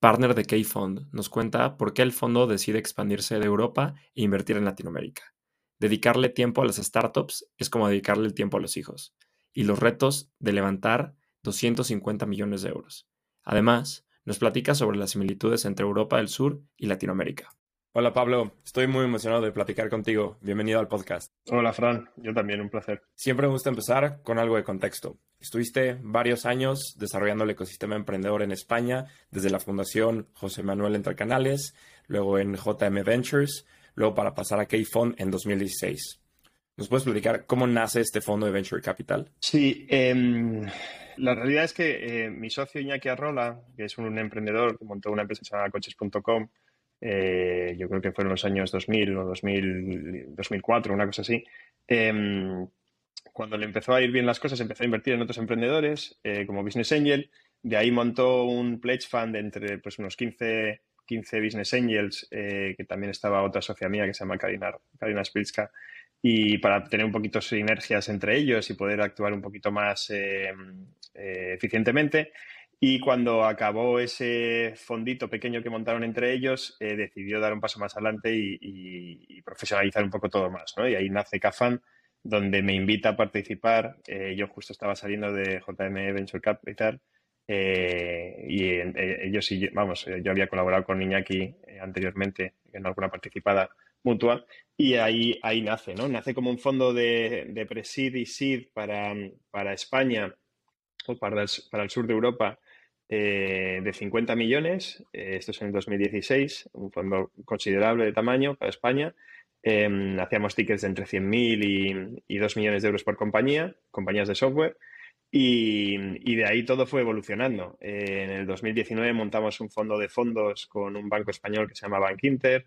partner de K-Fund, nos cuenta por qué el fondo decide expandirse de Europa e invertir en Latinoamérica. Dedicarle tiempo a las startups es como dedicarle el tiempo a los hijos, y los retos de levantar 250 millones de euros. Además, nos platica sobre las similitudes entre Europa del Sur y Latinoamérica. Hola Pablo, estoy muy emocionado de platicar contigo. Bienvenido al podcast. Hola Fran, yo también, un placer. Siempre me gusta empezar con algo de contexto. Estuviste varios años desarrollando el ecosistema emprendedor en España, desde la Fundación José Manuel Entre Canales, luego en JM Ventures, luego para pasar a K-Fund en 2016. ¿Nos puedes platicar cómo nace este fondo de Venture Capital? Sí, em, la realidad es que eh, mi socio Iñaki Arrola, que es un emprendedor que montó una empresa llamada coches.com, eh, yo creo que fueron los años 2000 o 2000, 2004, una cosa así. Em, cuando le empezó a ir bien las cosas, empezó a invertir en otros emprendedores eh, como Business Angel. De ahí montó un pledge fund entre pues, unos 15, 15 Business Angels, eh, que también estaba otra socia mía que se llama Karina, Karina Spilska, y para tener un poquito sinergias entre ellos y poder actuar un poquito más eficientemente. Y cuando acabó ese fondito pequeño que montaron entre ellos, eh, decidió dar un paso más adelante y, profesionalizar un poco todo más. ¿no? Y ahí nace Cafan, donde me invita a participar. Eh, yo justo estaba saliendo de JM Venture Capital eh, y ellos y vamos, yo había colaborado con Iñaki anteriormente en alguna participada mutua y ahí, nace, ¿no? Nace como un fondo de, de pre-seed y seed para, España o para el sur de Europa eh, de 50 millones, eh, esto es en el 2016, un fondo considerable de tamaño para España. Em, hacíamos tickets de entre 100.000 y, y 2 millones de euros por compañía, compañías de software, y, de ahí todo fue evolucionando. Eh, en el 2019 montamos un fondo de fondos con un banco español que se llama Bank Inter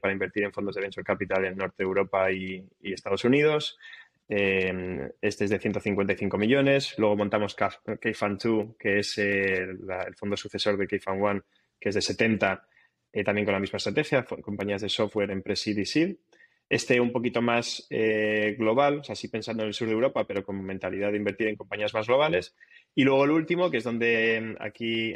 para invertir en fondos de venture capital en Norte Europa y, y Estados Unidos. Em, este es de 155 millones. Luego montamos KFund 2, que es eh, el fondo sucesor de KFund 1, que es de 70, eh, también con la misma estrategia, compañías de software en pre-seed y seed. Este un poquito más eh, global, o sea, sí pensando en el sur de Europa, pero con mentalidad de invertir en compañías más globales. Y luego el último, que es donde em, aquí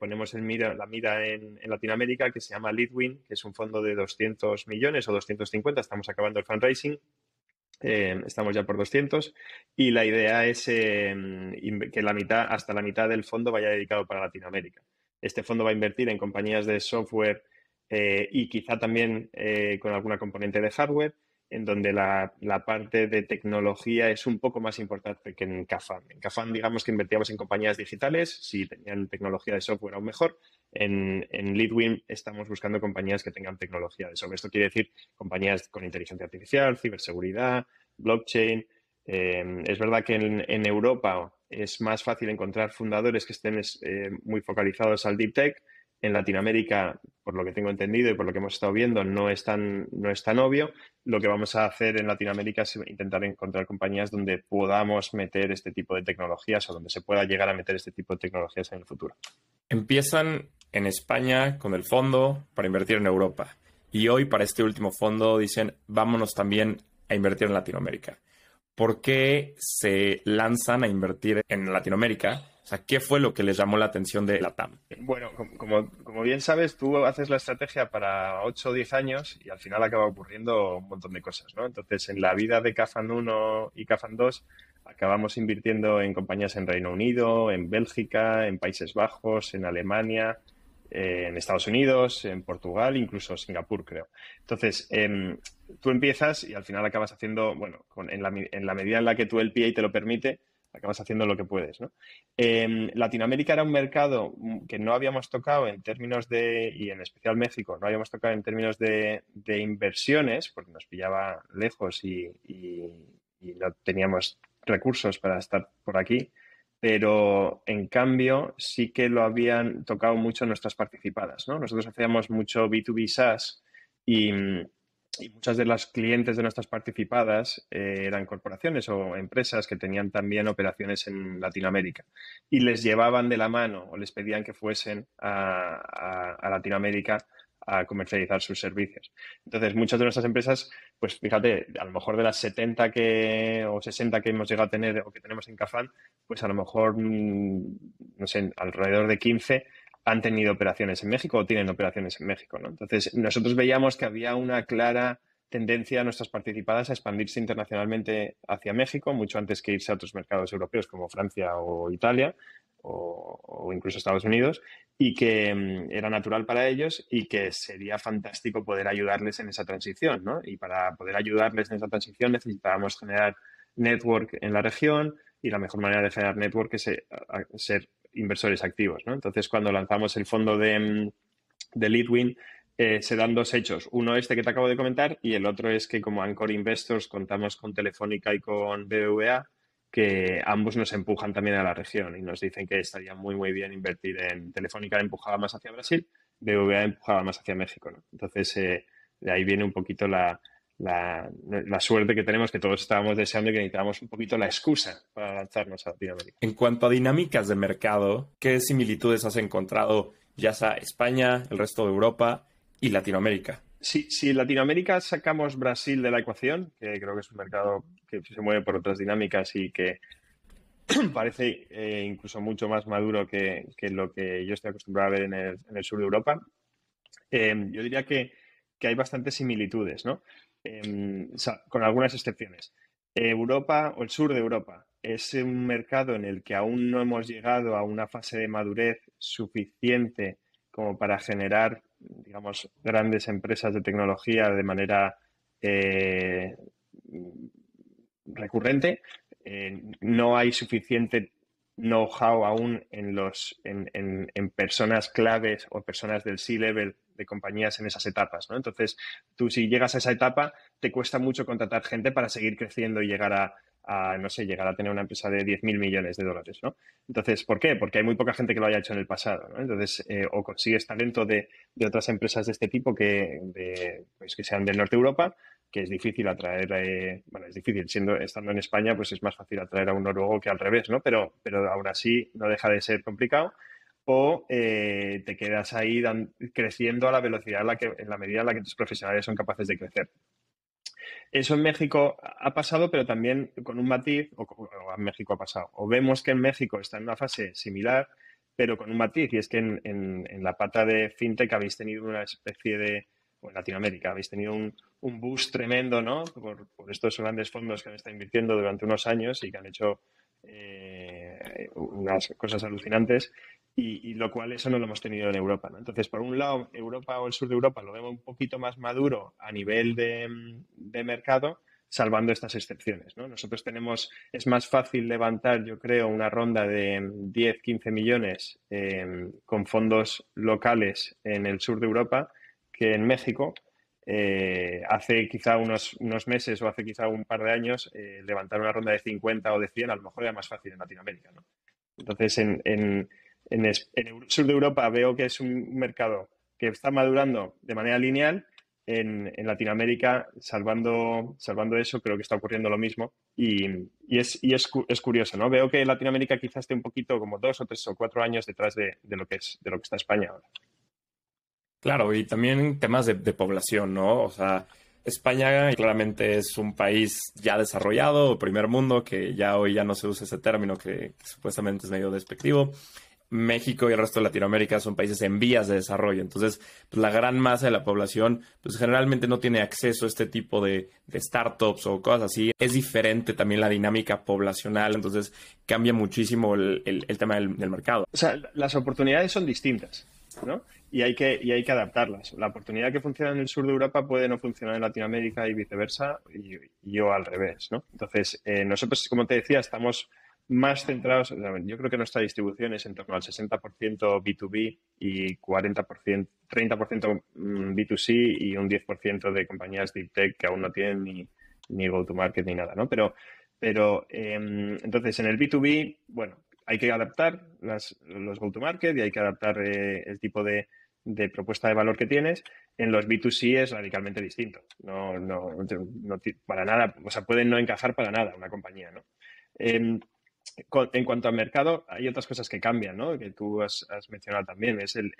ponemos mira, la mira en, en, Latinoamérica, que se llama Leadwin, que es un fondo de 200 millones o 250, estamos acabando el fundraising, eh, estamos ya por 200 y la idea es em, que la mitad, hasta la mitad del fondo vaya dedicado para Latinoamérica. Este fondo va a invertir en compañías de software eh, y quizá también eh, con alguna componente de hardware en donde la, parte de tecnología es un poco más importante que en Cafan. En Cafan, digamos que invertíamos en compañías digitales, si tenían tecnología de software aún mejor. En, en Leadwin estamos buscando compañías que tengan tecnología de software. Esto quiere decir compañías con inteligencia artificial, ciberseguridad, blockchain. Eh, es verdad que en, Europa es más fácil encontrar fundadores que estén eh, muy focalizados al deep tech en Latinoamérica, por lo que tengo entendido y por lo que hemos estado viendo, no es tan, no es obvio. Lo que vamos a hacer en Latinoamérica es intentar encontrar compañías donde podamos meter este tipo de tecnologías o donde se pueda llegar a meter este tipo de tecnologías en el futuro. Empiezan en España con el fondo para invertir en Europa. Y hoy para este último fondo dicen, vámonos también a invertir en Latinoamérica. ¿Por qué se lanzan a invertir en Latinoamérica o sea, ¿qué fue lo que les llamó la atención de la TAM? Bueno, como, bien sabes, tú haces la estrategia para 8 o 10 años y al final acaba ocurriendo un montón de cosas, ¿no? Entonces, en la vida de Cafan 1 y Cafan 2 acabamos invirtiendo en compañías en Reino Unido, en Bélgica, en Países Bajos, en Alemania, eh, en Estados Unidos, en Portugal, incluso Singapur, creo. Entonces, em, tú empiezas y al final acabas haciendo, bueno, en, la, medida en la que tu LPA te lo permite, acabas haciendo lo que puedes. Em, Latinoamérica era un mercado que no habíamos tocado en términos de, y en especial México, no habíamos tocado en términos de, inversiones, porque nos pillaba lejos y, no teníamos recursos para estar por aquí. Pero en cambio sí que lo habían tocado mucho nuestras participadas. ¿no? Nosotros hacíamos mucho B2B SaaS y, y muchas de las clientes de nuestras participadas eh, eran corporaciones o empresas que tenían también operaciones en Latinoamérica y les llevaban de la mano o les pedían que fuesen a, Latinoamérica a comercializar sus servicios. Entonces, muchas de nuestras empresas, pues fíjate, a lo mejor de las 70 que, o 60 que hemos llegado a tener o que tenemos en Cafán, pues a lo mejor, mm, no sé, alrededor de 15 han tenido operaciones en México o tienen operaciones en México. Entonces, nosotros veíamos que había una clara tendencia a nuestras participadas a expandirse internacionalmente hacia México, mucho antes que irse a otros mercados europeos como Francia o Italia o, incluso Estados Unidos, y que mm, era natural para ellos y que sería fantástico poder ayudarles en esa transición. ¿no? Y para poder ayudarles en esa transición necesitábamos generar network en la región y la mejor manera de generar network es eh, ser inversores activos. ¿no? Entonces, cuando lanzamos el fondo de, mm, de Leadwin, eh, se dan dos hechos. Uno este que te acabo de comentar y el otro es que como Anchor Investors contamos con Telefónica y con BBVA, que ambos nos empujan también a la región y nos dicen que estaría muy, muy bien invertir en Telefónica, empujaba más hacia Brasil, BBVA empujaba más hacia México. Entonces, eh, de ahí viene un poquito la, la, suerte que tenemos, que todos estábamos deseando y que necesitábamos un poquito la excusa para lanzarnos a Latinoamérica. En cuanto a dinámicas de mercado, ¿qué similitudes has encontrado ya sea España, el resto de Europa y Latinoamérica? Si, si Latinoamérica sacamos Brasil de la ecuación, que creo que es un mercado que se mueve por otras dinámicas y que parece eh, incluso mucho más maduro que, lo que yo estoy acostumbrado a ver en el, sur de Europa, eh, yo diría que, que hay bastantes similitudes, ¿no? Em, con algunas excepciones. Europa o el sur de Europa es un mercado en el que aún no hemos llegado a una fase de madurez suficiente como para generar, digamos, grandes empresas de tecnología de manera eh, recurrente. Eh, no hay suficiente know-how aún en, los, en, personas claves o personas del C-level de compañías en esas etapas, ¿no? Entonces, tú si llegas a esa etapa, te cuesta mucho contratar gente para seguir creciendo y llegar a, no sé, llegar a tener una empresa de 10.000 millones de dólares, ¿no? Entonces, ¿por qué? Porque hay muy poca gente que lo haya hecho en el pasado, ¿no? Entonces, eh, o consigues talento de, otras empresas de este tipo que, pues, que sean del norte de Europa, que es difícil atraer, eh, bueno, es difícil, siendo, estando en España, pues es más fácil atraer a un noruego que al revés, ¿no? Pero, pero aún así no deja de ser complicado o eh, te quedas ahí creciendo a la velocidad en la, en medida en la que tus profesionales son capaces de crecer. Eso en México ha pasado, pero también con un matiz, o, en México ha pasado. O vemos que en México está en una fase similar, pero con un matiz, y es que en, la pata de fintech habéis tenido una especie de, en Latinoamérica, habéis tenido un, boost tremendo, ¿no? Por, estos grandes fondos que han estado invirtiendo durante unos años y que han hecho eh, unas cosas alucinantes y, lo cual eso no lo hemos tenido en Europa. Entonces, por un lado, Europa o el sur de Europa lo vemos un poquito más maduro a nivel de, mercado, salvando estas excepciones. ¿no? Nosotros tenemos, es más fácil levantar, yo creo, una ronda de 10, 15 millones em, con fondos locales en el sur de Europa que en México. Eh, hace quizá unos, unos, meses o hace quizá un par de años, eh, levantar una ronda de 50 o de 100 a lo mejor era más fácil en Latinoamérica. ¿no? Entonces, en en, el sur de Europa veo que es un mercado que está madurando de manera lineal. En, Latinoamérica, salvando, salvando eso, creo que está ocurriendo lo mismo. Y, es, es, curioso, ¿no? Veo que Latinoamérica quizás esté un poquito como dos o tres o cuatro años detrás de, lo, que es, de lo que está España ahora. Claro, y también temas de, población, ¿no? O sea, España claramente es un país ya desarrollado, primer mundo, que ya hoy ya no se usa ese término que supuestamente es medio despectivo. México y el resto de Latinoamérica son países en vías de desarrollo. Entonces, pues, la gran masa de la población, pues generalmente no tiene acceso a este tipo de, startups o cosas así. Es diferente también la dinámica poblacional, entonces cambia muchísimo el, tema del, mercado. O sea, las oportunidades son distintas, ¿no? Y hay, que, y hay que adaptarlas. La oportunidad que funciona en el sur de Europa puede no funcionar en Latinoamérica y viceversa, y, yo al revés, ¿no? Entonces, eh, nosotros, como te decía, estamos más centrados, yo creo que nuestra distribución es en torno al 60% B2B y 40%, 30% B2C y un 10% de compañías deep tech que aún no tienen ni, ni go-to-market ni nada, ¿no? Pero, pero em, entonces en el B2B, bueno, hay que adaptar los go-to-market y hay que adaptar eh, el tipo de, propuesta de valor que tienes. En los B2C es radicalmente distinto. No, no, no, para nada, o sea, pueden no encajar para nada una compañía, ¿no? Em, en cuanto al mercado, hay otras cosas que cambian, ¿no? Que tú has, mencionado también, es el,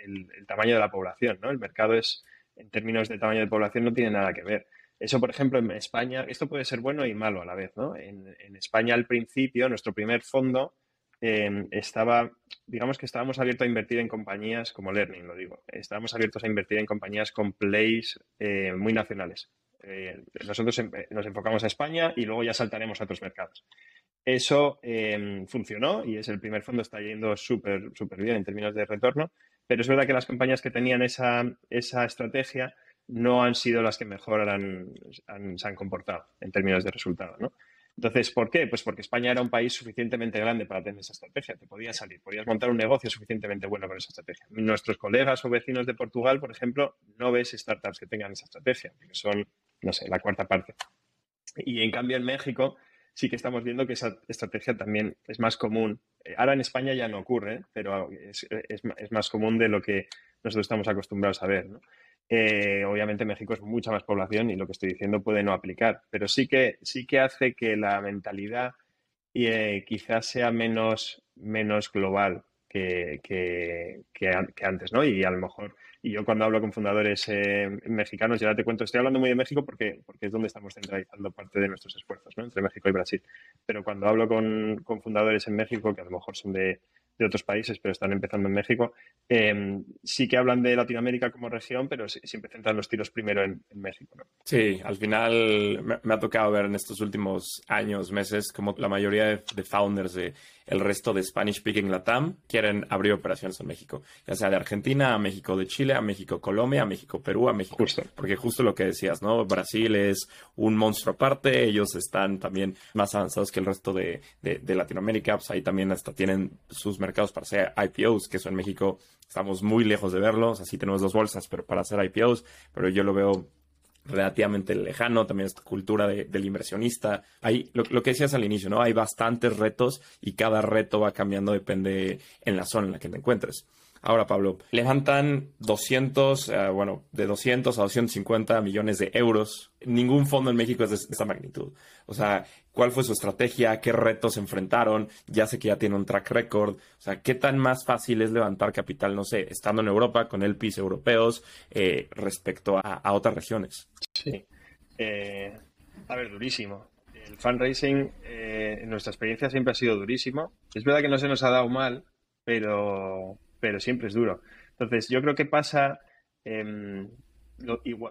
tamaño de la población, ¿no? El mercado es, en términos de tamaño de población, no tiene nada que ver. Eso, por ejemplo, en España, esto puede ser bueno y malo a la vez, ¿no? En, España, al principio, nuestro primer fondo em, estaba, digamos que estábamos abiertos a invertir en compañías como Learning, lo digo. Estábamos abiertos a invertir en compañías con plays eh, muy nacionales. Eh, nosotros em, nos enfocamos a España y luego ya saltaremos a otros mercados. Eso em, funcionó y es el primer fondo, está yendo súper súper bien en términos de retorno, pero es verdad que las compañías que tenían esa, esa estrategia no han sido las que mejor se han comportado en términos de resultado, ¿no? Entonces, ¿por qué? Pues porque España era un país suficientemente grande para tener esa estrategia. Te podías salir, podías montar un negocio suficientemente bueno con esa estrategia. Nuestros colegas o vecinos de Portugal, por ejemplo, no ves startups que tengan esa estrategia, porque son, no sé, la cuarta parte. Y en cambio en México sí que estamos viendo que esa estrategia también es más común. Eh, ahora en España ya no ocurre, pero es, más común de lo que nosotros estamos acostumbrados a ver. Eh, obviamente México es mucha más población y lo que estoy diciendo puede no aplicar, pero sí que, sí que hace que la mentalidad eh, quizás sea menos, menos global que, que, antes, ¿no? Y a lo mejor y yo cuando hablo con fundadores eh, mexicanos, ya te cuento, estoy hablando muy de México porque, porque es donde estamos centralizando parte de nuestros esfuerzos, ¿no? Entre México y Brasil. Pero cuando hablo con, con fundadores en México, que a lo mejor son de, de otros países, pero están empezando en México. Em, sí que hablan de Latinoamérica como región, pero siempre centran los tiros primero en, México. Sí, al final me, ha tocado ver en estos últimos años, meses, como la mayoría de, founders de el resto de Spanish Speaking Latam quieren abrir operaciones en México, ya sea de Argentina a México, de Chile a México, Colombia, a México, Perú, a México. Justo. Porque justo lo que decías, ¿no? Brasil es un monstruo aparte, ellos están también más avanzados que el resto de, de Latinoamérica, pues ahí también hasta tienen sus mercados para hacer IPOs, que eso en México estamos muy lejos de verlos, así tenemos dos bolsas, pero para hacer IPOs, pero yo lo veo relativamente lejano, también esta cultura del inversionista. Hay, lo, que decías al inicio, ¿no? Hay bastantes retos y cada reto va cambiando, depende en la zona en la que te encuentres. Ahora, Pablo, levantan 200, eh, bueno, de 200 a 250 millones de euros. Ningún fondo en México es de esta magnitud. O sea, ¿cuál fue su estrategia? ¿Qué retos enfrentaron? Ya sé que ya tiene un track record. O sea, ¿qué tan más fácil es levantar capital, no sé, estando en Europa con el PIS europeos eh, respecto a, otras regiones? Sí. Eh, a ver, durísimo. El fundraising, en nuestra experiencia, siempre ha sido durísimo. Es verdad que no se nos ha dado mal, pero pero siempre es duro. Entonces, yo creo que pasa em,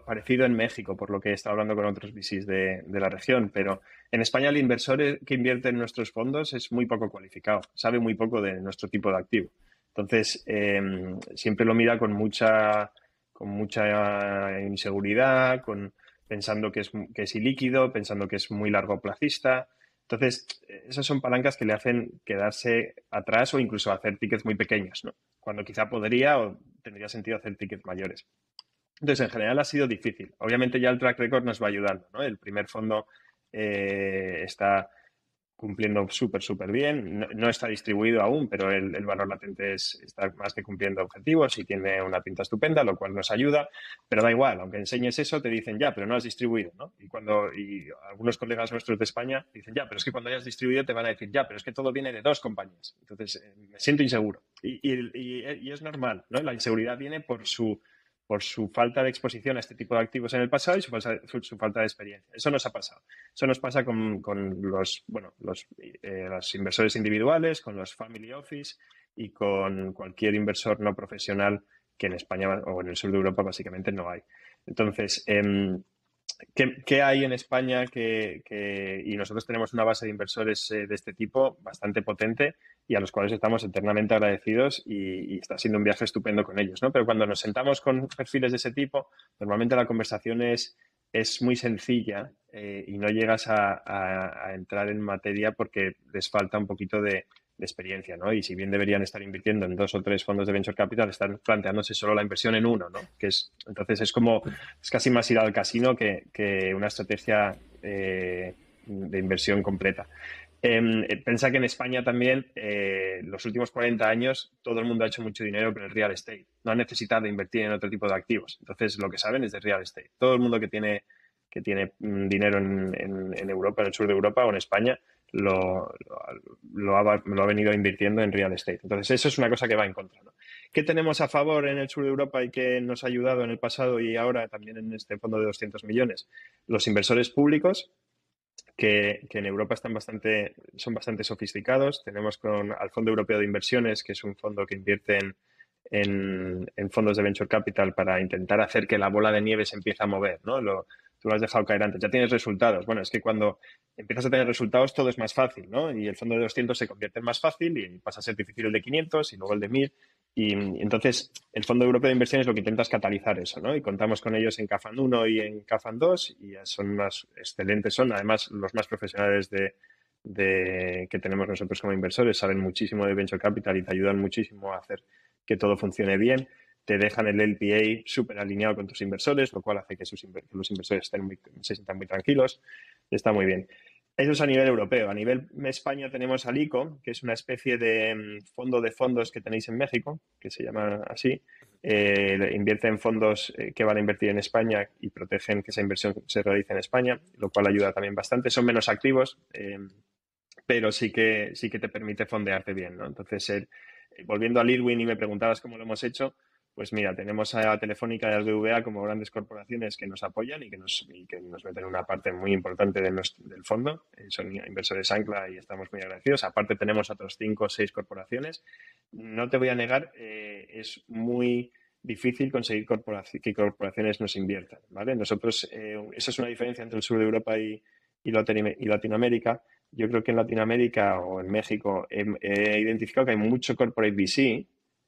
parecido en México, por lo que he estado hablando con otros VCs de, la región, pero en España el inversor que invierte en nuestros fondos es muy poco cualificado, sabe muy poco de nuestro tipo de activo. Entonces, em, siempre lo mira con mucha, con mucha inseguridad, con, pensando que es, que es ilíquido, pensando que es muy largo plazista. Entonces, esas son palancas que le hacen quedarse atrás o incluso hacer tickets muy pequeños, ¿no? Cuando quizá podría o tendría sentido hacer tickets mayores. Entonces, en general ha sido difícil. Obviamente ya el track record nos va ayudando, ¿no? El primer fondo eh, está cumpliendo súper, súper bien. No, está distribuido aún, pero el, valor latente es, está más que cumpliendo objetivos y tiene una pinta estupenda, lo cual nos ayuda. Pero da igual, aunque enseñes eso, te dicen ya, pero no has distribuido. Y cuando y algunos colegas nuestros de España dicen ya, pero es que cuando hayas distribuido te van a decir ya, pero es que todo viene de dos compañías. Entonces eh, me siento inseguro. Y, y es normal, ¿no? La inseguridad viene por su por su falta de exposición a este tipo de activos en el pasado y su, falta de experiencia. Eso nos ha pasado. Eso nos pasa con, los, bueno, los, eh, los, inversores individuales, con los family office y con cualquier inversor no profesional que en España o en el sur de Europa básicamente no hay. Entonces, em, ¿Qué, hay en España que, y nosotros tenemos una base de inversores eh, de este tipo bastante potente y a los cuales estamos eternamente agradecidos y, está siendo un viaje estupendo con ellos, ¿no? Pero cuando nos sentamos con perfiles de ese tipo, normalmente la conversación es, es muy sencilla eh, y no llegas a, entrar en materia porque les falta un poquito de, de experiencia, ¿no? Y si bien deberían estar invirtiendo en dos o tres fondos de venture capital, están planteándose solo la inversión en uno, ¿no? Que es, entonces es como, es casi más ir al casino que, una estrategia eh, de inversión completa. Em, eh, pensa que en España también, eh, los últimos 40 años, todo el mundo ha hecho mucho dinero con el real estate. No ha necesitado invertir en otro tipo de activos. Entonces, lo que saben es de real estate. Todo el mundo que tiene, que tiene mm, dinero en, Europa, en el sur de Europa o en España, lo, lo, ha, venido invirtiendo en real estate. Entonces, eso es una cosa que va en contra. ¿Qué tenemos a favor en el sur de Europa y que nos ha ayudado en el pasado y ahora también en este fondo de 200 millones? Los inversores públicos que, en Europa están bastante, son bastante sofisticados. Tenemos con al Fondo Europeo de Inversiones, que es un fondo que invierte en, en, fondos de venture capital para intentar hacer que la bola de nieve se empiece a mover, ¿no? Lo, tú lo has dejado caer antes, ya tienes resultados. Bueno, es que cuando empiezas a tener resultados todo es más fácil, ¿no? Y el fondo de 200 se convierte en más fácil y pasa a ser difícil el de 500 y luego el de 1000 y, entonces el Fondo Europeo de Inversiones lo que intenta es catalizar eso, ¿no? Y contamos con ellos en CAFAN 1 y en CAFAN 2 y son unas excelentes, son además los más profesionales de, que tenemos nosotros como inversores, saben muchísimo de Venture Capital y te ayudan muchísimo a hacer que todo funcione bien. Te dejan el LPA súper alineado con tus inversores, lo cual hace que, los inversores estén se sientan muy tranquilos. Está muy bien. Eso es a nivel europeo. A nivel España tenemos al ICO, que es una especie de mm, fondo de fondos que tenéis en México, que se llama así. Eh, invierte en fondos eh, que van a invertir en España y protegen que esa inversión se realice en España, lo cual ayuda también bastante. Son menos activos, eh, pero sí que, sí que te permite fondearte bien. ¿no? Entonces, volviendo al Irwin y me preguntabas cómo lo hemos hecho, pues mira, tenemos a Telefónica y al BVA como grandes corporaciones que nos apoyan y que nos, que nos meten una parte muy importante del fondo. Eh, son inversores ancla y estamos muy agradecidos. Aparte tenemos otros cinco o seis corporaciones. No te voy a negar, eh, es muy difícil conseguir que corporaciones nos inviertan. ¿vale? Nosotros, eh, esa es una diferencia entre el sur de Europa y, y, Latinoamérica. Yo creo que en Latinoamérica o en México he, he identificado que hay mucho corporate VC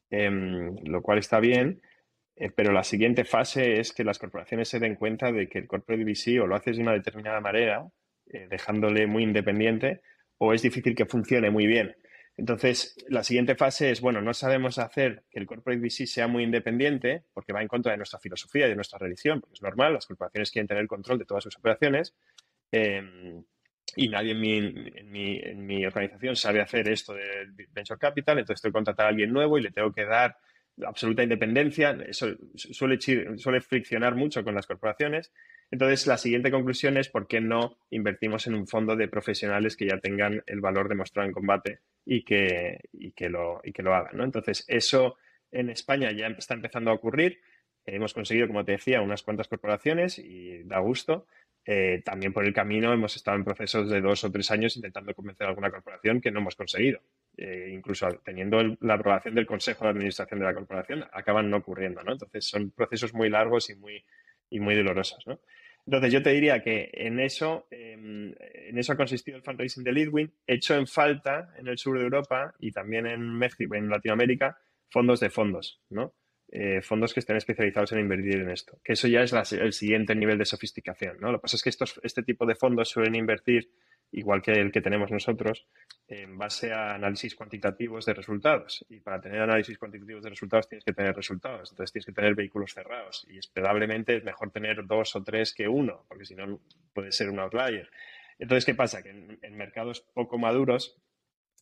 Em, lo cual está bien, eh, pero la siguiente fase es que las corporaciones se den cuenta de que el corporate VC o lo haces de una determinada manera, eh, dejándole muy independiente, o es difícil que funcione muy bien. Entonces, la siguiente fase es, bueno, no sabemos hacer que el corporate VC sea muy independiente porque va en contra de nuestra filosofía y de nuestra religión, porque es normal, las corporaciones quieren tener control de todas sus operaciones. Em, y nadie en mi, en, mi, en mi, organización sabe hacer esto de venture capital, entonces tengo que contratar a alguien nuevo y le tengo que dar absoluta independencia. Eso suele, suele friccionar mucho con las corporaciones. Entonces, la siguiente conclusión es por qué no invertimos en un fondo de profesionales que ya tengan el valor demostrado en combate y que, y que, lo, y que lo hagan. ¿no? Entonces, eso en España ya está empezando a ocurrir. Hemos conseguido, como te decía, unas cuantas corporaciones y da gusto. Eh, también por el camino hemos estado en procesos de dos o tres años intentando convencer a alguna corporación que no hemos conseguido. Eh, incluso teniendo la aprobación del Consejo de Administración de la corporación, acaban no ocurriendo. ¿no? Entonces son procesos muy largos y muy, y muy dolorosos. ¿no? Entonces yo te diría que en eso, em, en eso ha consistido el fundraising de Leadwin, hecho en falta en el sur de Europa y también en México, en Latinoamérica, fondos de fondos, ¿no? Eh, fondos que estén especializados en invertir en esto. Que eso ya es el siguiente nivel de sofisticación. ¿no? Lo que pasa es que estos, este tipo de fondos suelen invertir, igual que el que tenemos nosotros, en base a análisis cuantitativos de resultados. Y para tener análisis cuantitativos de resultados tienes que tener resultados. Entonces tienes que tener vehículos cerrados. Y esperablemente es mejor tener dos o tres que uno, porque si no puede ser un outlier. Entonces, ¿qué pasa? Que en mercados poco maduros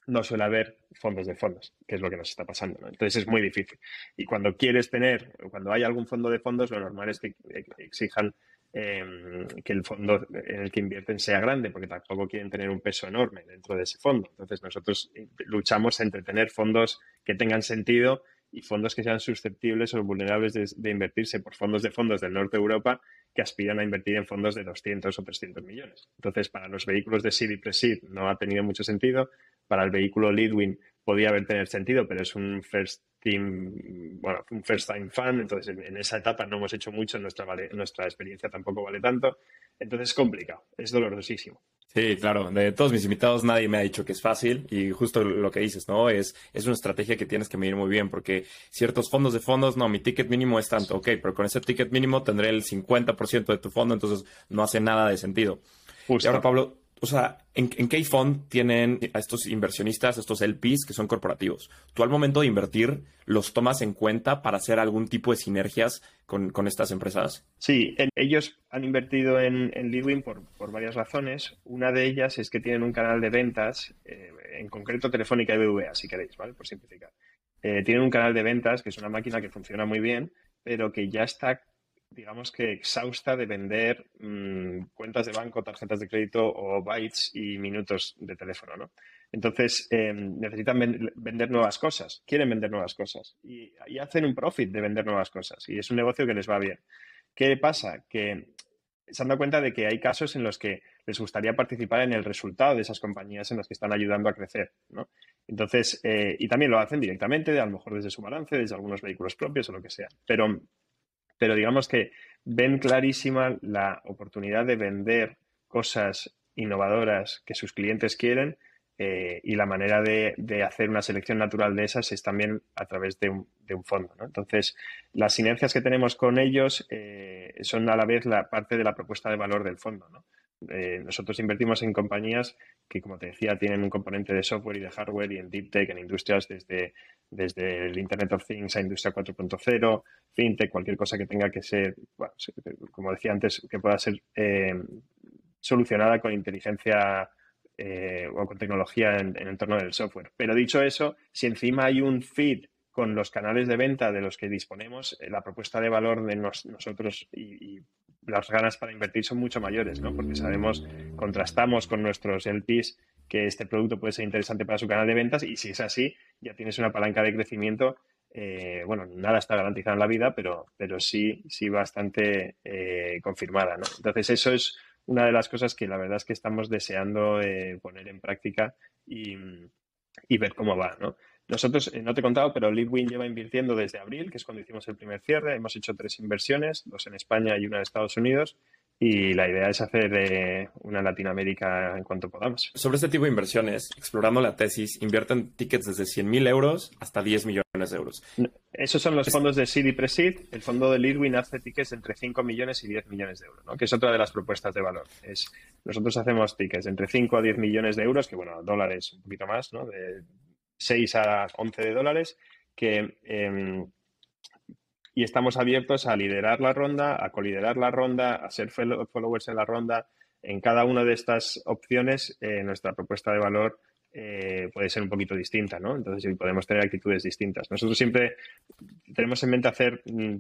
no suele haber fondos de fondos, que es lo que nos está pasando. Entonces es muy difícil. Y cuando quieres tener, cuando hay algún fondo de fondos, lo normal es que exijan em, que el fondo en el que invierten sea grande, porque tampoco quieren tener un peso enorme dentro de ese fondo. Entonces nosotros luchamos entre tener fondos que tengan sentido y fondos que sean susceptibles o vulnerables de, invertirse por fondos de fondos del norte de Europa que aspiran a invertir en fondos de 200 o 300 millones. Entonces, para los vehículos de SID y pre no ha tenido mucho sentido para el vehículo Leadwin podía haber tener sentido, pero es un first team, bueno, un first time fan, entonces en, esa etapa no hemos hecho mucho, nuestra, nuestra experiencia tampoco vale tanto, entonces es complicado, es dolorosísimo. Sí, claro, de todos mis invitados nadie me ha dicho que es fácil y justo lo que dices, ¿no? Es, es una estrategia que tienes que medir muy bien porque ciertos fondos de fondos, no, mi ticket mínimo es tanto, ok, pero con ese ticket mínimo tendré el 50% de tu fondo, entonces no hace nada de sentido. Y ahora, Pablo, O sea, en, en tienen a estos inversionistas, estos LPs que son corporativos. Tú al momento de invertir, ¿los tomas en cuenta para hacer algún tipo de sinergias con, estas empresas? Sí, ellos han invertido en, en Leadwin por, varias razones. Una de ellas es que tienen un canal de ventas, eh, en concreto Telefónica y BVA, si queréis, ¿vale? Por simplificar. Eh, tienen un canal de ventas que es una máquina que funciona muy bien, pero que ya está digamos que exhausta de vender mm, cuentas de banco, tarjetas de crédito o bytes y minutos de teléfono, ¿no? Entonces, em, necesitan vender nuevas cosas, quieren vender nuevas cosas y, hacen un profit de vender nuevas cosas y es un negocio que les va bien. ¿Qué pasa? Que se han dado cuenta de que hay casos en los que les gustaría participar en el resultado de esas compañías en las que están ayudando a crecer, ¿no? Entonces, eh, y también lo hacen directamente, a lo mejor desde su balance, desde algunos vehículos propios o lo que sea. Pero pero digamos que ven clarísima la oportunidad de vender cosas innovadoras que sus clientes quieren eh, y la manera de, hacer una selección natural de esas es también a través de un, fondo. Entonces, las sinergias que tenemos con ellos eh, son a la vez la parte de la propuesta de valor del fondo. Eh, nosotros invertimos en compañías que, como te decía, tienen un componente de software y de hardware y en deep tech, en industrias desde, desde el Internet of Things a Industria 4.0, fintech, cualquier cosa que tenga que ser, como decía antes, que pueda ser eh, solucionada con inteligencia eh, o con tecnología en, el entorno del software. Pero dicho eso, si encima hay un feed con los canales de venta de los que disponemos, la propuesta de valor de nosotros y, las ganas para invertir son mucho mayores, ¿no? Porque sabemos, contrastamos con nuestros LPs que este producto puede ser interesante para su canal de ventas y si es así, ya tienes una palanca de crecimiento. Eh, bueno, nada está garantizado en la vida, pero, pero sí, sí bastante eh, confirmada, ¿no? Entonces, eso es una de las cosas que la verdad es que estamos deseando eh, poner en práctica y, y ver cómo va, ¿no? Nosotros, eh, no te he contado, pero Leadwin lleva invirtiendo desde abril, que es cuando hicimos el primer cierre. Hemos hecho tres inversiones, dos en España y una en Estados Unidos. Y la idea es hacer eh, una Latinoamérica en cuanto podamos. Sobre este tipo de inversiones, explorando la tesis, invierten tickets desde 100.000 euros hasta 10 millones de euros. Esos son los fondos de y Presid. El fondo de Leadwin hace tickets entre 5 millones y 10 millones de euros, ¿no? que es otra de las propuestas de valor. Es, nosotros hacemos tickets entre 5 a 10 millones de euros, que bueno, dólares un poquito más, ¿no? de 6 a 11 de dólares, que, em, y estamos abiertos a liderar la ronda, a coliderar la ronda, a ser followers en la ronda. En cada una de estas opciones, eh, nuestra propuesta de valor eh, puede ser un poquito distinta, ¿no? Entonces podemos tener actitudes distintas. Nosotros siempre tenemos en mente hacer mm,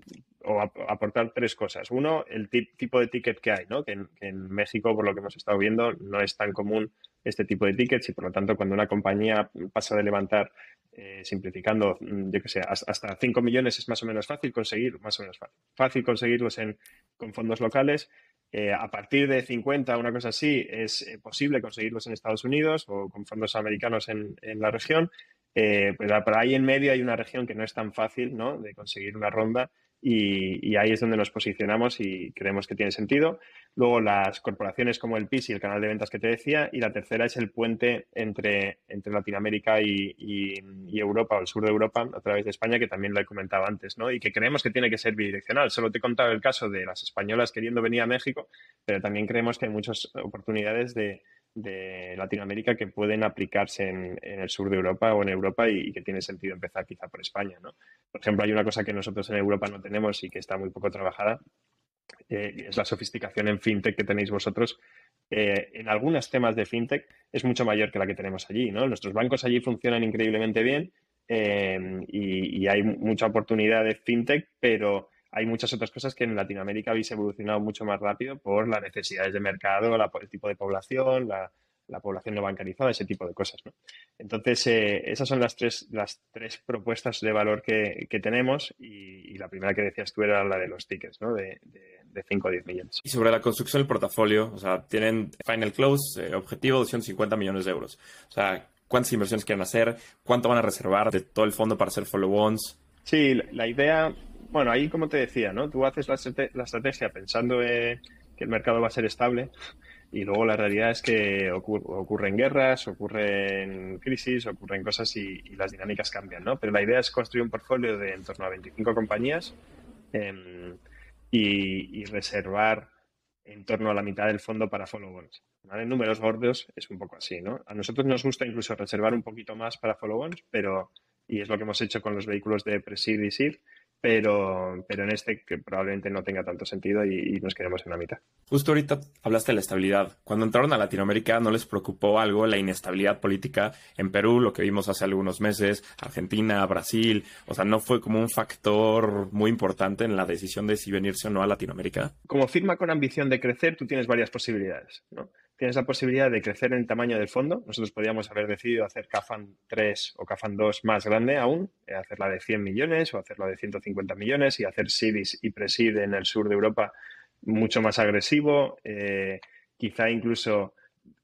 o aportar tres cosas. Uno, el tipo de ticket que hay, ¿no? Que en, México, por lo que hemos estado viendo, no es tan común este tipo de tickets y por lo tanto cuando una compañía pasa de levantar, eh, simplificando, mm, yo que sé, hasta 5 millones es más o menos fácil conseguir, más o menos fácil, fácil conseguirlos en, con fondos locales eh, a partir de 50, una cosa así, es eh, posible conseguirlos en Estados Unidos o con fondos americanos en, la región. Eh, pero por ahí en medio hay una región que no es tan fácil ¿no? de conseguir una ronda y, ahí es donde nos posicionamos y creemos que tiene sentido. Luego las corporaciones como el PIS y el canal de ventas que te decía. Y la tercera es el puente entre, entre Latinoamérica y, Europa o el sur de Europa a través de España, que también lo he comentado antes, ¿no? Y que creemos que tiene que ser bidireccional. Solo te he contado el caso de las españolas queriendo venir a México, pero también creemos que hay muchas oportunidades de, de Latinoamérica que pueden aplicarse en, el sur de Europa o en Europa y, que tiene sentido empezar quizá por España. ¿no? Por ejemplo, hay una cosa que nosotros en Europa no tenemos y que está muy poco trabajada, es la sofisticación en fintech que tenéis vosotros. Eh, en algunos temas de fintech es mucho mayor que la que tenemos allí. ¿no? Nuestros bancos allí funcionan increíblemente bien eh, y, hay mucha oportunidad de fintech, pero hay muchas otras cosas que en Latinoamérica habéis evolucionado mucho más rápido por las necesidades de mercado, el tipo de población, la, población no bancarizada, ese tipo de cosas. Entonces, eh, esas son las tres, las tres propuestas de valor que, tenemos y, la primera que decías tú era la de los tickets, ¿no? de, de, 5 o 10 millones. Y sobre la construcción del portafolio, o sea, tienen final close, eh, objetivo 250 millones de euros. O sea, ¿cuántas inversiones quieren hacer? ¿Cuánto van a reservar de todo el fondo para hacer follow-ons? Sí, la idea bueno, ahí como te decía, ¿no? Tú haces la, estrategia pensando que el mercado va a ser estable y luego la realidad es que ocurren guerras, ocurren crisis, ocurren cosas y, las dinámicas cambian, ¿no? Pero la idea es construir un portfolio de en torno a 25 compañías em, y, reservar en torno a la mitad del fondo para follow-ons. En números gordos es un poco así, ¿no? A nosotros nos gusta incluso reservar un poquito más para follow-ons, pero, y es lo que hemos hecho con los vehículos de Presid y SIR, pero, pero en este que probablemente no tenga tanto sentido y, nos quedemos en la mitad. Justo ahorita hablaste de la estabilidad. Cuando entraron a Latinoamérica, ¿no les preocupó algo la inestabilidad política en Perú, lo que vimos hace algunos meses, Argentina, Brasil? O sea, ¿no fue como un factor muy importante en la decisión de si venirse o no a Latinoamérica? Como firma con ambición de crecer, tú tienes varias posibilidades, ¿no? Tienes la posibilidad de crecer en el tamaño del fondo. Nosotros podríamos haber decidido hacer CAFAN 3 o CAFAN 2 más grande aún, eh, hacerla de 100 millones o hacerla de 150 millones y hacer SIDIS y PRESID en el sur de Europa mucho más agresivo, eh, quizá incluso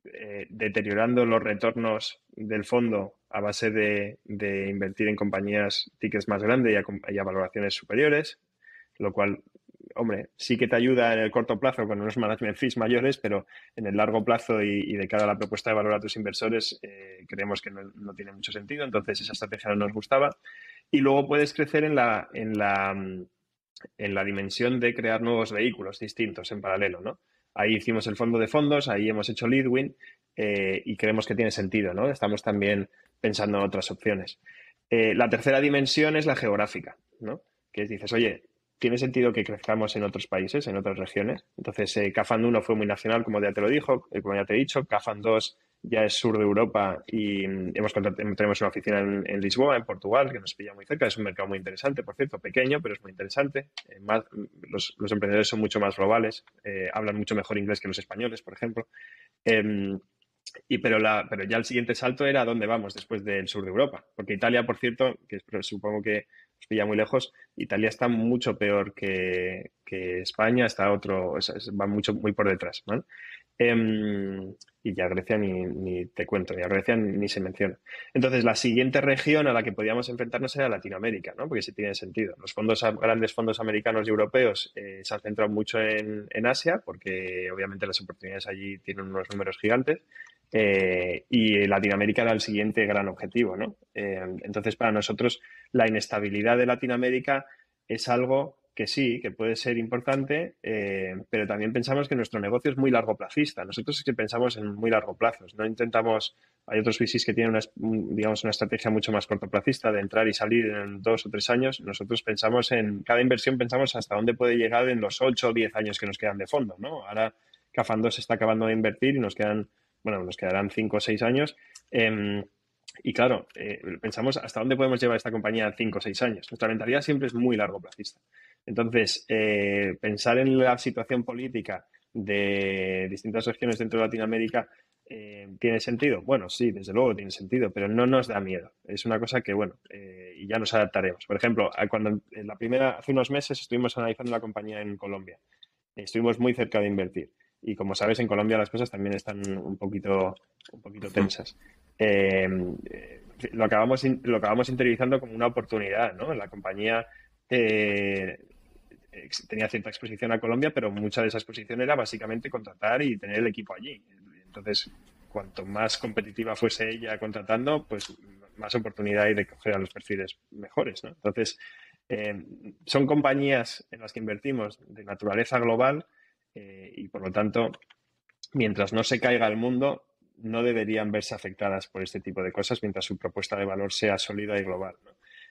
eh, deteriorando los retornos del fondo a base de, invertir en compañías tickets más grandes y a valoraciones superiores, lo cual hombre, sí que te ayuda en el corto plazo con unos management fees mayores, pero en el largo plazo y, de cara a la propuesta de valor a tus inversores, eh, creemos que no, tiene mucho sentido. Entonces, esa estrategia no nos gustaba. Y luego puedes crecer en la, en la, en la dimensión de crear nuevos vehículos distintos en paralelo, ¿no? Ahí hicimos el fondo de fondos, ahí hemos hecho Leadwin eh, y creemos que tiene sentido, ¿no? Estamos también pensando en otras opciones. Eh, la tercera dimensión es la geográfica, ¿no? Que dices, oye, tiene sentido que crezcamos en otros países, en otras regiones. Entonces, eh, CAFAN 1 fue muy nacional, como ya te lo dijo, eh, como ya te he dicho. CAFAN 2 ya es sur de Europa y mm, hemos tenemos una oficina en, Lisboa, en Portugal, que nos pilla muy cerca. Es un mercado muy interesante, por cierto, pequeño, pero es muy interesante. Eh, los, emprendedores son mucho más globales, hablan mucho mejor inglés que los españoles, por ejemplo. Em, y pero, ya el siguiente salto era dónde vamos después del sur de Europa. Porque Italia, por cierto, que supongo que pilla muy lejos, Italia está mucho peor que, España, está otro, va mucho, muy por detrás. Em, y ya Grecia ni, te cuento, ni a Grecia ni, se menciona. Entonces, la siguiente región a la que podíamos enfrentarnos era Latinoamérica, ¿no? porque sí tiene sentido. Los fondos, grandes fondos americanos y europeos eh, se han centrado mucho en, en, Asia, porque obviamente las oportunidades allí tienen unos números gigantes. Eh, y Latinoamérica era el siguiente gran objetivo. ¿no? Eh, entonces, para nosotros, la inestabilidad de Latinoamérica es algo que sí, que puede ser importante, eh, pero también pensamos que nuestro negocio es muy largo plazista. Nosotros es que pensamos en muy largo plazo. No intentamos, hay otros VCs que tienen una, digamos, una estrategia mucho más cortoplacista de entrar y salir en dos o tres años. Nosotros pensamos en, cada inversión pensamos hasta dónde puede llegar en los ocho o diez años que nos quedan de fondo. ¿no? Ahora Cafando se está acabando de invertir y nos quedan bueno, nos quedarán cinco o seis años. Em, y claro, eh, pensamos hasta dónde podemos llevar esta compañía en cinco o seis años. Nuestra mentalidad siempre es muy largo plazista. Entonces, eh, pensar en la situación política de distintas regiones dentro de Latinoamérica eh, ¿Tiene sentido? Bueno, sí, desde luego tiene sentido, pero no nos da miedo. Es una cosa que, bueno, y ya nos adaptaremos. Por ejemplo, cuando en la primera, hace unos meses estuvimos analizando la compañía en Colombia. Estuvimos muy cerca de invertir. Y como sabes, en Colombia las cosas también están un poquito, un poquito tensas. Em, eh, lo, acabamos, lo acabamos interiorizando como una oportunidad, ¿no? La compañía eh, tenía cierta exposición a Colombia, pero mucha de esa exposición era básicamente contratar y tener el equipo allí. Entonces, cuanto más competitiva fuese ella contratando, pues más oportunidad hay de coger a los perfiles mejores. Entonces, em, son compañías en las que invertimos de naturaleza global eh, y por lo tanto, mientras no se caiga el mundo, no deberían verse afectadas por este tipo de cosas mientras su propuesta de valor sea sólida y global.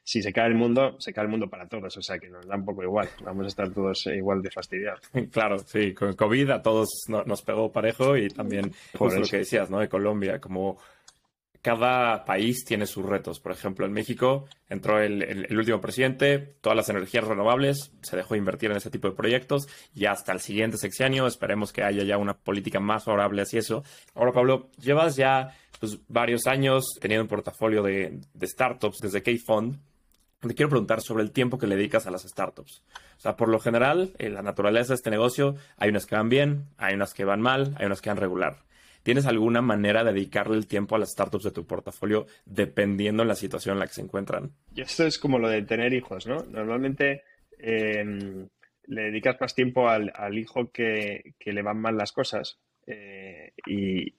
Si se cae el mundo, se cae el mundo para todos, o sea que nos da un poco igual, vamos a estar todos igual de fastidiados. Claro, sí, con COVID a todos nos pegó parejo y también por lo que decías, ¿no? De Colombia, como cada país tiene sus retos. Por ejemplo, en México entró el, último presidente, todas las energías renovables, se dejó de invertir en ese tipo de proyectos y hasta el siguiente sexenio esperemos que haya ya una política más favorable hacia eso. Ahora, Pablo, llevas ya pues, varios años teniendo un portafolio de, startups desde K-Fund. Te quiero preguntar sobre el tiempo que le dedicas a las startups. O sea, por lo general, en la naturaleza de este negocio, hay unas que van bien, hay unas que van mal, hay unas que van regular. ¿Tienes alguna manera de dedicarle el tiempo a las startups de tu portafolio dependiendo de la situación en la que se encuentran? Y esto es como lo de tener hijos, ¿no? Normalmente em, le dedicas más tiempo al, hijo que, le van mal las cosas eh, y,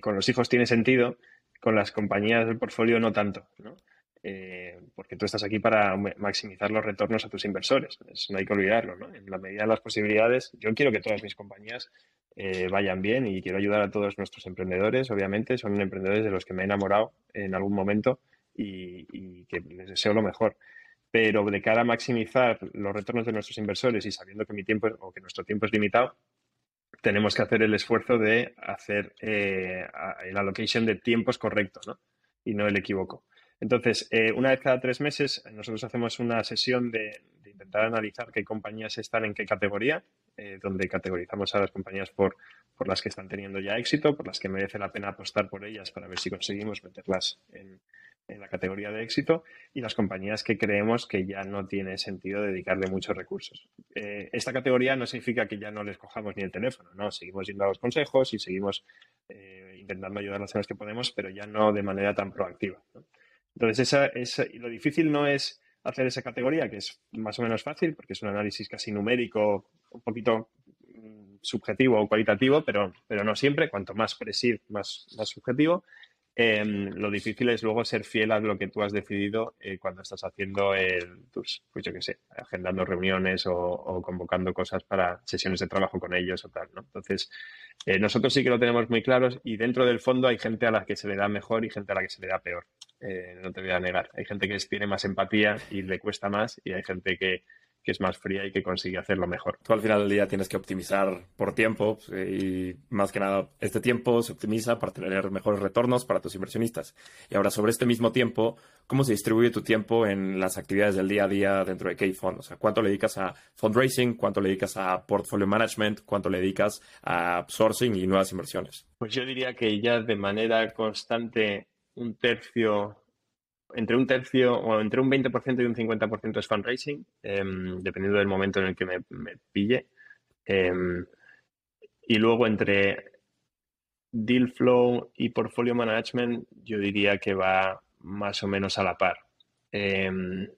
con los hijos tiene sentido, con las compañías del portfolio no tanto, ¿no? Eh, porque tú estás aquí para maximizar los retornos a tus inversores. no hay que olvidarlo, ¿no? En la medida de las posibilidades, yo quiero que todas mis compañías eh, vayan bien y quiero ayudar a todos nuestros emprendedores, obviamente, son emprendedores de los que me he enamorado en algún momento y, que les deseo lo mejor. Pero de cara a maximizar los retornos de nuestros inversores y sabiendo que mi tiempo o que nuestro tiempo es limitado, tenemos que hacer el esfuerzo de hacer eh, el allocation de tiempos correcto ¿no? y no el equívoco. Entonces, eh, una vez cada tres meses, nosotros hacemos una sesión de, intentar analizar qué compañías están en qué categoría, eh, donde categorizamos a las compañías por, las que están teniendo ya éxito, por las que merece la pena apostar por ellas para ver si conseguimos meterlas en, la categoría de éxito y las compañías que creemos que ya no tiene sentido dedicarle muchos recursos. Eh, esta categoría no significa que ya no les cojamos ni el teléfono, no, seguimos yendo a los consejos y seguimos intentando ayudarlos en los que podemos, pero ya no de manera tan proactiva. Entonces, esa, lo difícil no es hacer esa categoría, que es más o menos fácil, porque es un análisis casi numérico, un poquito mm, subjetivo o cualitativo, pero, pero no siempre, cuanto más presid, más, más subjetivo. Em, lo difícil es luego ser fiel a lo que tú has decidido eh, cuando estás haciendo el, tus, pues yo qué sé, agendando reuniones o, convocando cosas para sesiones de trabajo con ellos o tal, ¿no? Entonces, eh, nosotros sí que lo tenemos muy claros y dentro del fondo hay gente a la que se le da mejor y gente a la que se le da peor. Eh, no te voy a negar. Hay gente que tiene más empatía y le cuesta más y hay gente que, que es más fría y que consigue hacerlo mejor. Tú al final del día tienes que optimizar por tiempo pues, y más que nada este tiempo se optimiza para tener mejores retornos para tus inversionistas. Y ahora sobre este mismo tiempo, ¿cómo se distribuye tu tiempo en las actividades del día a día dentro de K-Fund? O sea, ¿cuánto le dedicas a fundraising? ¿Cuánto le dedicas a portfolio management? ¿Cuánto le dedicas a sourcing y nuevas inversiones? Pues yo diría que ya de manera constante un tercio entre un tercio o entre un 20% y un 50% es fundraising, em, dependiendo del momento en el que me, pille. Em, y luego entre deal flow y portfolio management, yo diría que va más o menos a la par. Em,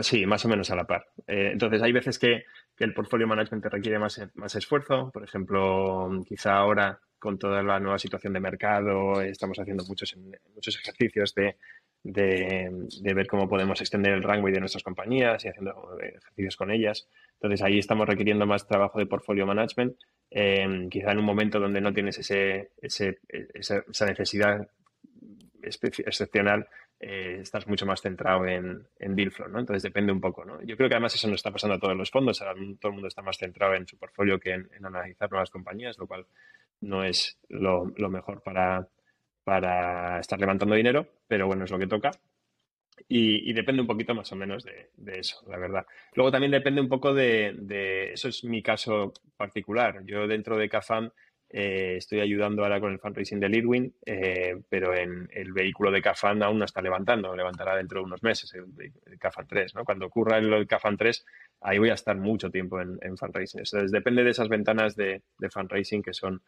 sí, más o menos a la par. Eh, entonces, hay veces que, que, el portfolio management te requiere más, más esfuerzo. Por ejemplo, quizá ahora con toda la nueva situación de mercado, estamos haciendo muchos, muchos ejercicios de, de, ver cómo podemos extender el runway de nuestras compañías y haciendo ejercicios con ellas. Entonces ahí estamos requiriendo más trabajo de portfolio management, em, quizá en un momento donde no tienes ese, ese, esa, necesidad excepcional, eh, estás mucho más centrado en, en deal flow, ¿no? Entonces depende un poco, ¿no? Yo creo que además eso nos está pasando a todos los fondos, ahora todo el mundo está más centrado en su portfolio que en, en analizar nuevas compañías, lo cual no es lo, mejor para, para estar levantando dinero, pero bueno, es lo que toca. Y, depende un poquito más o menos de, eso, la verdad. Luego también depende un poco de, eso es mi caso particular. Yo dentro de CAFAM eh, estoy ayudando ahora con el fundraising de Leadwin, eh, pero en el vehículo de CAFAN aún no está levantando, levantará dentro de unos meses el, CAFAN 3. ¿no? Cuando ocurra el, CAFAN 3, ahí voy a estar mucho tiempo en, fundraising. Entonces depende de esas ventanas de, de fundraising que son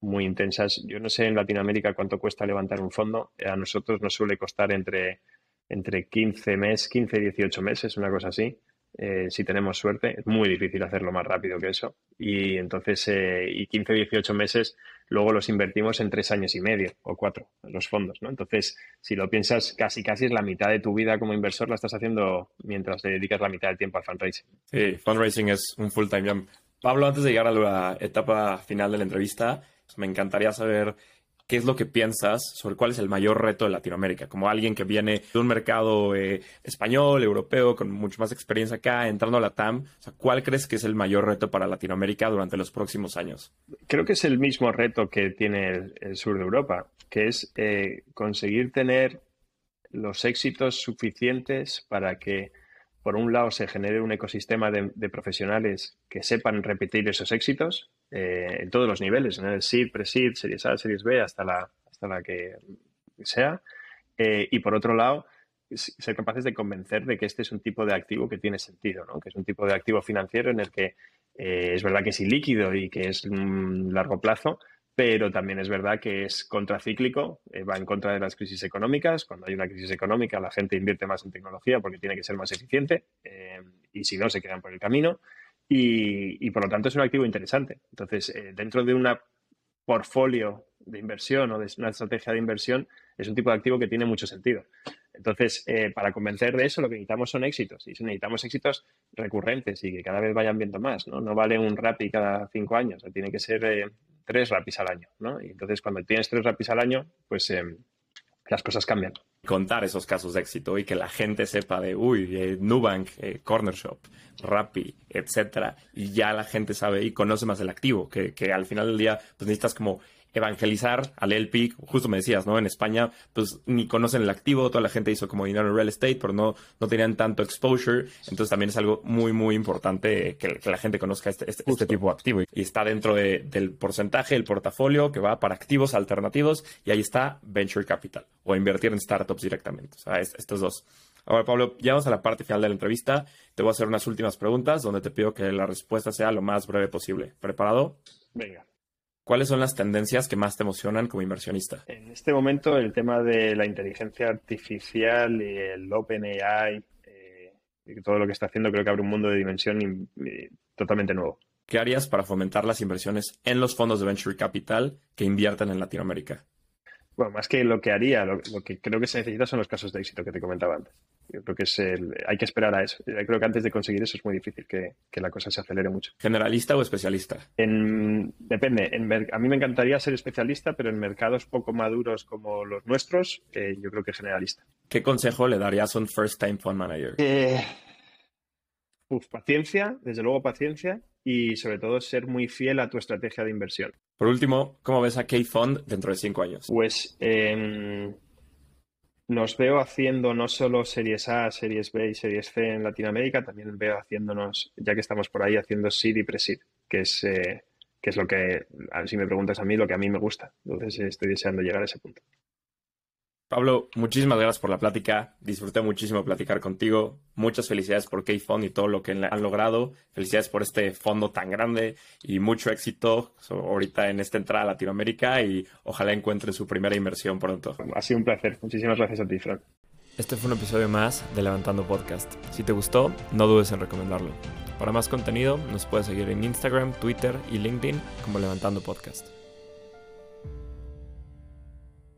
muy intensas. Yo no sé en Latinoamérica cuánto cuesta levantar un fondo. A nosotros nos suele costar entre, entre 15 meses, 15 y 18 meses, una cosa así. Eh, si tenemos suerte, es muy difícil hacerlo más rápido que eso. Y entonces, eh, y 15, 18 meses, luego los invertimos en tres años y medio o cuatro, los fondos, ¿no? Entonces, si lo piensas, casi, casi es la mitad de tu vida como inversor, la estás haciendo mientras te dedicas la mitad del tiempo al fundraising. Sí, fundraising es un full-time. Pablo, antes de llegar a la etapa final de la entrevista, me encantaría saber qué es lo que piensas sobre cuál es el mayor reto de Latinoamérica, como alguien que viene de un mercado eh, español, europeo, con mucho más experiencia acá, entrando a la TAM, ¿cuál crees que es el mayor reto para Latinoamérica durante los próximos años? Creo que es el mismo reto que tiene el, sur de Europa, que es eh, conseguir tener los éxitos suficientes para que por un lado, se genere un ecosistema de, profesionales que sepan repetir esos éxitos eh, en todos los niveles, en el SID, Pre-SID, Series A, Series B, hasta la, hasta la que sea. Eh, y por otro lado, ser capaces de convencer de que este es un tipo de activo que tiene sentido, ¿no? que es un tipo de activo financiero en el que eh, es verdad que es ilíquido y que es un largo plazo, pero también es verdad que es contracíclico, eh, va en contra de las crisis económicas. Cuando hay una crisis económica, la gente invierte más en tecnología porque tiene que ser más eficiente eh, y si no, se quedan por el camino. Y, por lo tanto es un activo interesante. Entonces, eh, dentro de un portfolio de inversión o de una estrategia de inversión, es un tipo de activo que tiene mucho sentido. Entonces, para convencer de eso, lo que necesitamos son éxitos. Y necesitamos éxitos recurrentes y que cada vez vayan viendo más. No, no vale un RAPI cada cinco años, tiene que ser tres RAPIs al año. ¿no? Y entonces, cuando tienes tres RAPIs al año, pues las cosas cambian. Contar esos casos de éxito y que la gente sepa de, uy, Nubank, Corner Shop, Rappi, etcétera, y ya la gente sabe y conoce más el activo, que, que al final del día pues necesitas como evangelizar al LP, justo me decías, ¿no? En España, pues ni conocen el activo, toda la gente hizo como dinero en real estate, pero no, no tenían tanto exposure, entonces también es algo muy, muy importante que, la gente conozca este, este, este tipo de activo y está dentro del porcentaje, el portafolio que va para activos alternativos y ahí está Venture Capital o invertir en startups directamente, o sea, estos dos. Ahora, Pablo, llegamos a la parte final de la entrevista. Te voy a hacer unas últimas preguntas donde te pido que la respuesta sea lo más breve posible. ¿Preparado? Venga. ¿Cuáles son las tendencias que más te emocionan como inversionista? En este momento el tema de la inteligencia artificial y el OpenAI eh, y todo lo que está haciendo creo que abre un mundo de dimensión totalmente nuevo. ¿Qué harías para fomentar las inversiones en los fondos de venture capital que invierten en Latinoamérica? Bueno, más que lo que haría, lo, que creo que se necesita son los casos de éxito que te comentaba antes. Yo creo que es el, hay que esperar a eso. Yo creo que antes de conseguir eso es muy difícil que, la cosa se acelere mucho. ¿Generalista o especialista? depende. En, a mí me encantaría ser especialista, pero en mercados poco maduros como los nuestros, eh, yo creo que generalista. ¿Qué consejo le darías a un first time fund manager? Eh, paciencia, desde luego paciencia y sobre todo ser muy fiel a tu estrategia de inversión. Por último, ¿cómo ves a K-Fund dentro de cinco años? Pues em, nos veo haciendo no solo series A, series B y series C en Latinoamérica, también veo haciéndonos, ya que estamos por ahí, haciendo seed y pre-seed, que es, eh, que es lo que, si me preguntas a mí, lo que a mí me gusta. Entonces estoy deseando llegar a ese punto. Pablo, muchísimas gracias por la plática. Disfruté muchísimo platicar contigo. Muchas felicidades por K-Fund y todo lo que han logrado. Felicidades por este fondo tan grande y mucho éxito ahorita en esta entrada a Latinoamérica y ojalá encuentren su primera inversión pronto. Ha sido un placer. Muchísimas gracias a ti, Fran. Este fue un episodio más de Levantando Podcast. Si te gustó, no dudes en recomendarlo. Para más contenido, nos puedes seguir en Instagram, Twitter y LinkedIn como Levantando Podcast.